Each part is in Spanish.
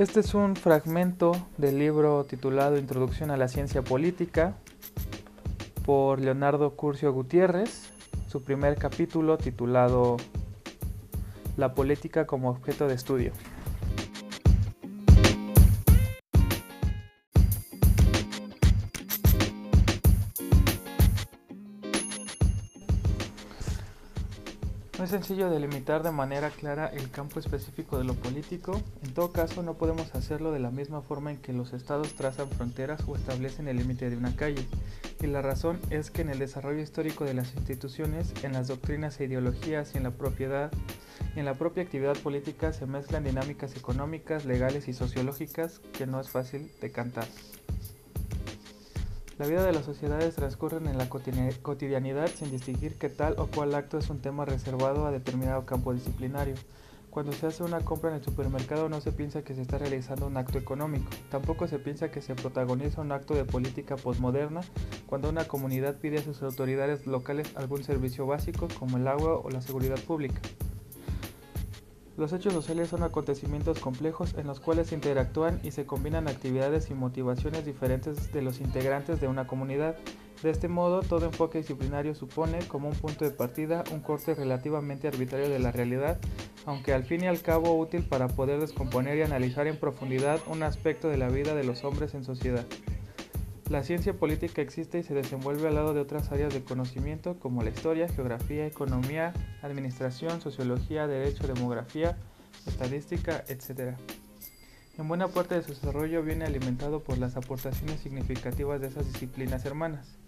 Este es un fragmento del libro titulado Introducción a la Ciencia Política por Leonardo Curcio Gutiérrez, su primer capítulo titulado La política como objeto de estudio. No es sencillo delimitar de manera clara el campo específico de lo político, en todo caso no podemos hacerlo de la misma forma en que los estados trazan fronteras o establecen el límite de una calle, y la razón es que en el desarrollo histórico de las instituciones, en las doctrinas e ideologías y en la propiedad, en la propia actividad política se mezclan dinámicas económicas, legales y sociológicas que no es fácil de cantar. La vida de las sociedades transcurre en la cotidianidad sin distinguir que tal o cual acto es un tema reservado a determinado campo disciplinario. Cuando se hace una compra en el supermercado no se piensa que se está realizando un acto económico, tampoco se piensa que se protagoniza un acto de política posmoderna cuando una comunidad pide a sus autoridades locales algún servicio básico como el agua o la seguridad pública. Los hechos sociales son acontecimientos complejos en los cuales se interactúan y se combinan actividades y motivaciones diferentes de los integrantes de una comunidad. De este modo, todo enfoque disciplinario supone como un punto de partida un corte relativamente arbitrario de la realidad, aunque al fin y al cabo útil para poder descomponer y analizar en profundidad un aspecto de la vida de los hombres en sociedad. La ciencia política existe y se desenvuelve al lado de otras áreas de conocimiento como la historia, geografía, economía, administración, sociología, derecho, demografía, estadística, etc. En buena parte de su desarrollo viene alimentado por las aportaciones significativas de esas disciplinas hermanas.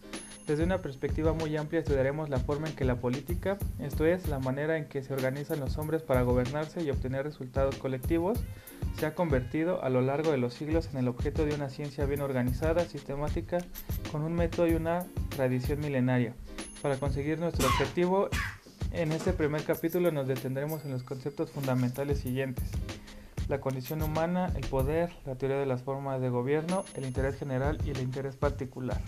Desde una perspectiva muy amplia estudiaremos la forma en que la política, esto es, la manera en que se organizan los hombres para gobernarse y obtener resultados colectivos, se ha convertido a lo largo de los siglos en el objeto de una ciencia bien organizada, sistemática, con un método y una tradición milenaria. Para conseguir nuestro objetivo, en este primer capítulo nos detendremos en los conceptos fundamentales siguientes. La condición humana, el poder, la teoría de las formas de gobierno, el interés general y el interés particular.